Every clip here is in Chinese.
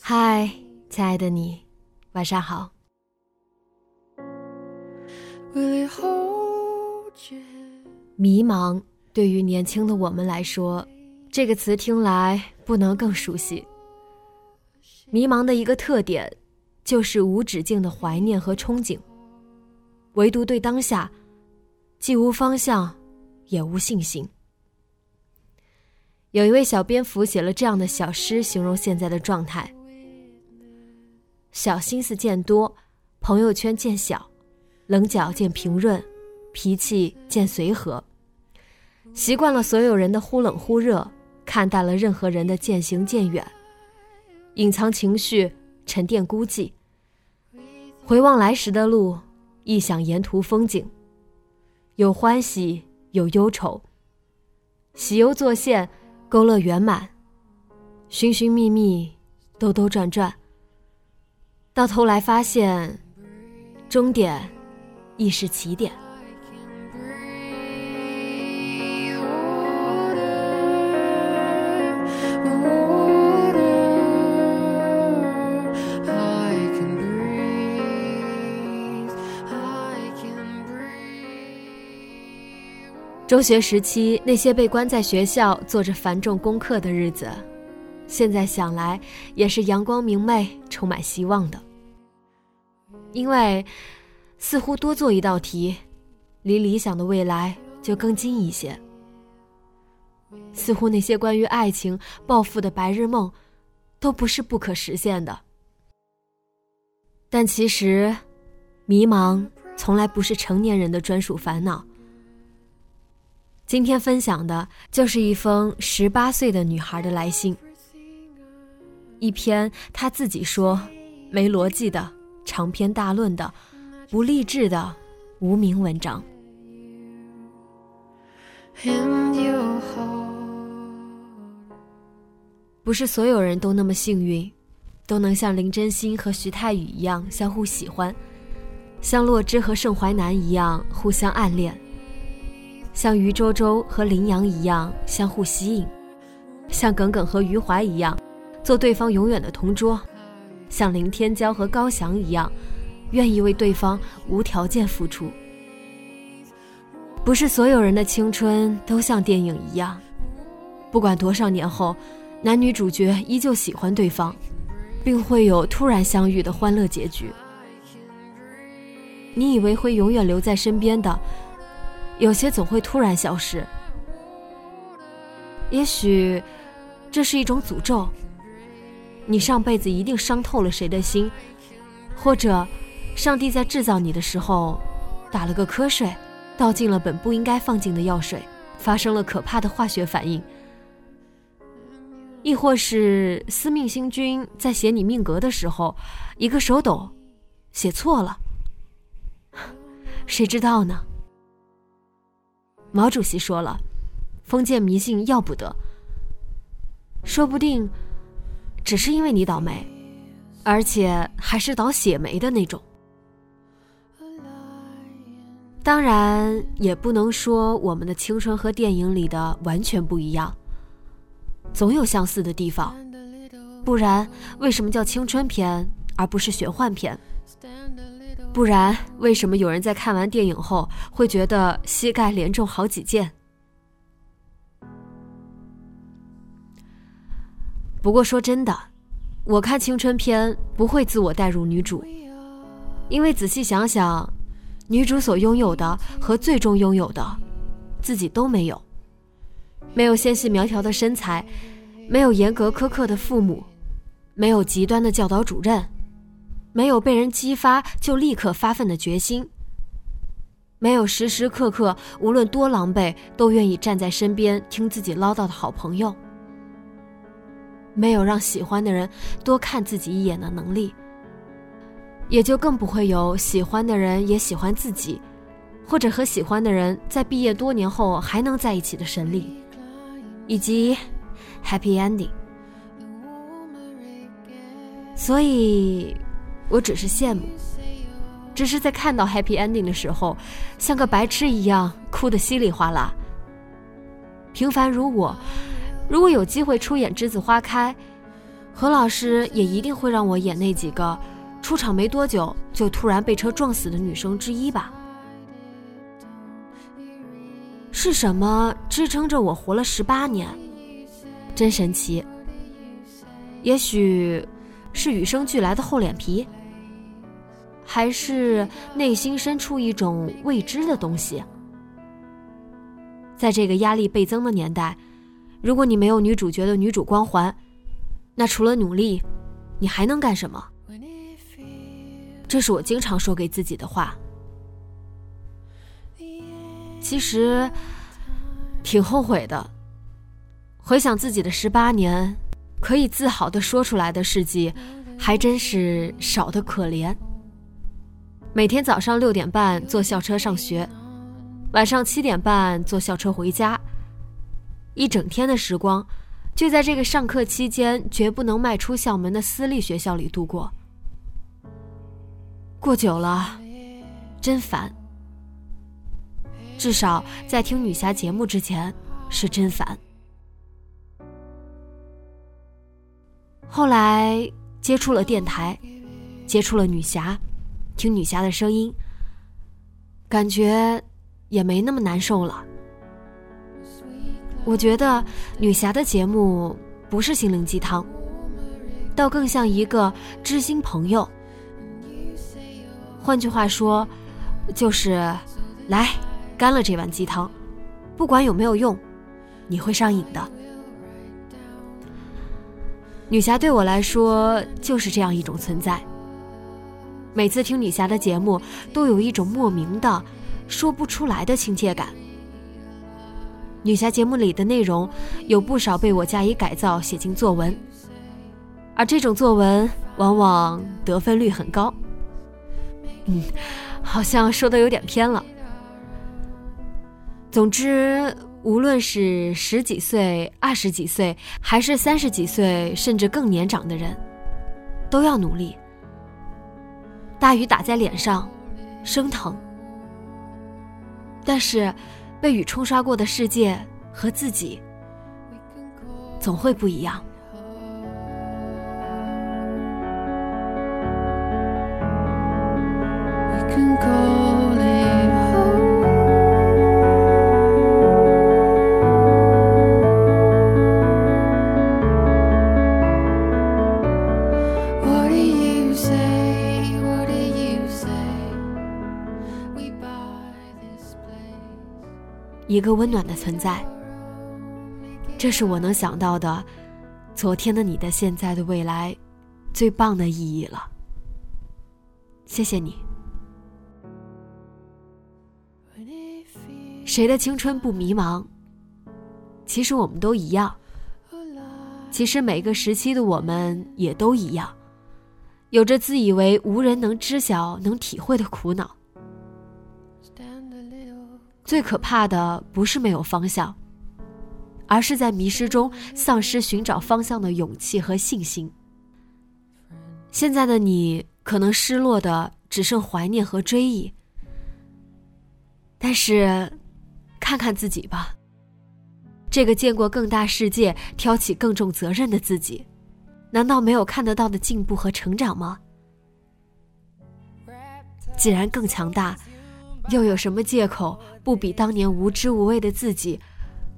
嗨，亲爱的你，晚上好。迷茫对于年轻的我们来说，这个词听来不能更熟悉。迷茫的一个特点，就是无止境的怀念和憧憬，唯独对当下，既无方向，也无信心。有一位小蝙蝠写了这样的小诗，形容现在的状态：小心思见多，朋友圈见小，棱角见平润，脾气见随和。习惯了所有人的忽冷忽热，看淡了任何人的渐行渐远，隐藏情绪，沉淀孤寂。回望来时的路，忆想沿途风景，有欢喜，有忧愁，喜忧作现。勾勒圆满，寻寻觅觅，兜兜转转，到头来发现，终点亦是起点。中学时期，那些被关在学校做着繁重功课的日子，现在想来也是阳光明媚、充满希望的。因为，似乎多做一道题，离理想的未来就更近一些。似乎那些关于爱情、暴富的白日梦，都不是不可实现的。但其实，迷茫从来不是成年人的专属烦恼。今天分享的就是一封十八岁的女孩的来信，一篇她自己说没逻辑的长篇大论的不励志的无名文章。不是所有人都那么幸运，都能像林真心和徐太宇一样相互喜欢，像洛枳和盛淮南一样互相暗恋。像余周周和林阳一样相互吸引，像耿耿和余淮一样做对方永远的同桌，像林天骄和高翔一样愿意为对方无条件付出。不是所有人的青春都像电影一样，不管多少年后，男女主角依旧喜欢对方，并会有突然相遇的欢乐结局。你以为会永远留在身边的。有些总会突然消失，也许这是一种诅咒。你上辈子一定伤透了谁的心，或者上帝在制造你的时候打了个瞌睡，倒进了本不应该放进的药水，发生了可怕的化学反应；亦或是司命星君在写你命格的时候，一个手抖，写错了，谁知道呢？毛主席说了：“封建迷信要不得。”说不定，只是因为你倒霉，而且还是倒血霉的那种。当然，也不能说我们的青春和电影里的完全不一样，总有相似的地方，不然为什么叫青春片而不是玄幻片？不然，为什么有人在看完电影后会觉得膝盖连中好几箭？不过说真的，我看青春片不会自我代入女主，因为仔细想想，女主所拥有的和最终拥有的，自己都没有。没有纤细苗条的身材，没有严格苛刻的父母，没有极端的教导主任，没有被人激发就立刻发奋的决心，没有时时刻刻无论多狼狈都愿意站在身边听自己唠叨的好朋友，没有让喜欢的人多看自己一眼的能力。也就更不会有喜欢的人也喜欢自己，或者和喜欢的人在毕业多年后还能在一起的神力，以及 happy ending。所以，我只是羡慕，只是在看到 happy ending 的时候，像个白痴一样哭得稀里哗啦。平凡如我，如果有机会出演《栀子花开》，何老师也一定会让我演那几个。出场没多久就突然被车撞死的女生之一吧？是什么支撑着我活了十八年？真神奇。也许是与生俱来的厚脸皮，还是内心深处一种未知的东西？在这个压力倍增的年代，如果你没有女主角的女主光环，那除了努力，你还能干什么？这是我经常说给自己的话。其实挺后悔的。回想自己的十八年，可以自豪的说出来的事迹，还真是少得可怜。每天早上六点半坐校车上学，晚上七点半坐校车回家，一整天的时光，就在这个上课期间绝不能迈出校门的私立学校里度过。过久了，真烦。至少在听女侠节目之前，是真烦。后来接触了电台，接触了女侠，听女侠的声音，感觉也没那么难受了。我觉得女侠的节目不是心灵鸡汤，倒更像一个知心朋友。换句话说，就是来干了这碗鸡汤，不管有没有用，你会上瘾的。女侠对我来说就是这样一种存在。每次听女侠的节目，都有一种莫名的、说不出来的亲切感。女侠节目里的内容有不少被我加以改造写进作文，而这种作文往往得分率很高。嗯，好像说的有点偏了。总之，无论是十几岁、二十几岁，还是三十几岁，甚至更年长的人，都要努力。大雨打在脸上，生疼。但是，被雨冲刷过的世界和自己，总会不一样。一个温暖的存在，这是我能想到的，昨天的你的现在的未来，最棒的意义了。谢谢你。谁的青春不迷茫？其实我们都一样。其实每个时期的我们也都一样，有着自以为无人能知晓、能体会的苦恼。最可怕的不是没有方向，而是在迷失中丧失寻找方向的勇气和信心。现在的你可能失落的只剩怀念和追忆，但是。看看自己吧，这个见过更大世界、挑起更重责任的自己，难道没有看得到的进步和成长吗？既然更强大，又有什么借口不比当年无知无畏的自己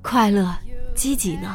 快乐、积极呢？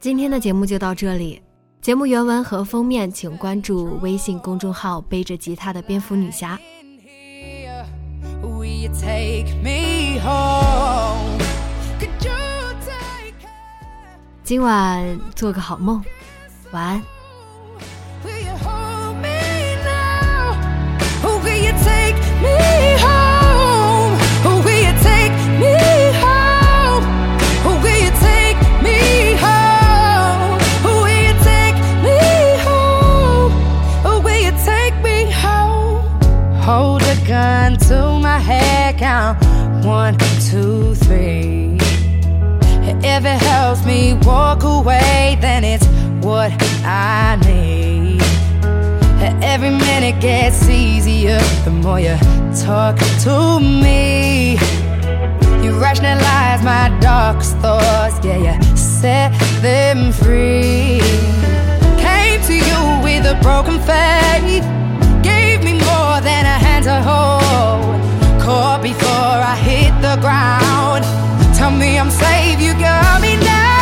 今天的节目就到这里。节目原文和封面，请关注微信公众号“背着吉他的蝙蝠女侠”。今晚做个好梦，晚安。Walk away, then it's what I need. Every minute gets easier the more you talk to me. You rationalize my darkest thoughts, yeah, you set them free. Came to you with a broken faith, gave me more than a hand to hold. Caught before I hit the ground. Tell me I'm safe, you got me now.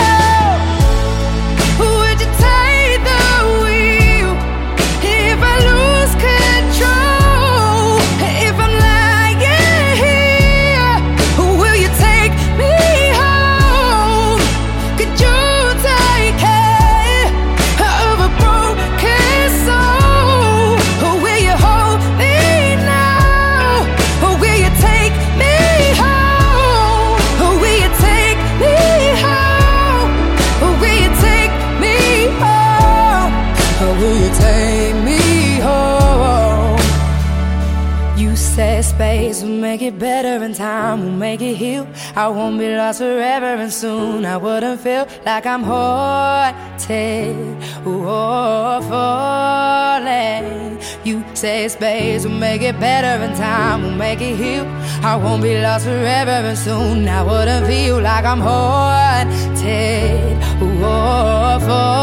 Space will make it better and time will make it heal. I won't be lost forever and soon I wouldn't feel like I'm haunted or falling. You say space will make it better and time will make it heal. I won't be lost forever and soon I wouldn't feel like I'm haunted or falling.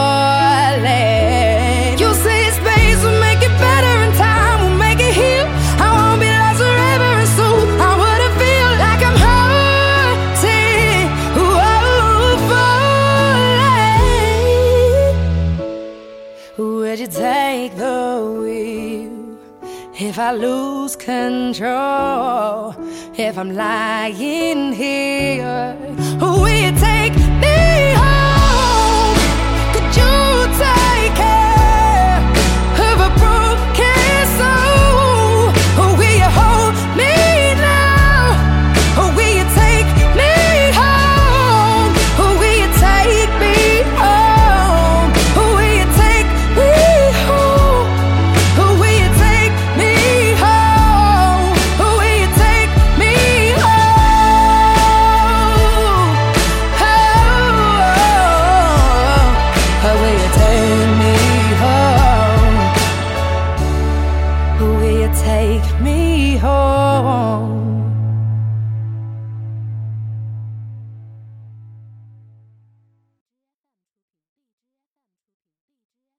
I lose control, if I'm lying here, will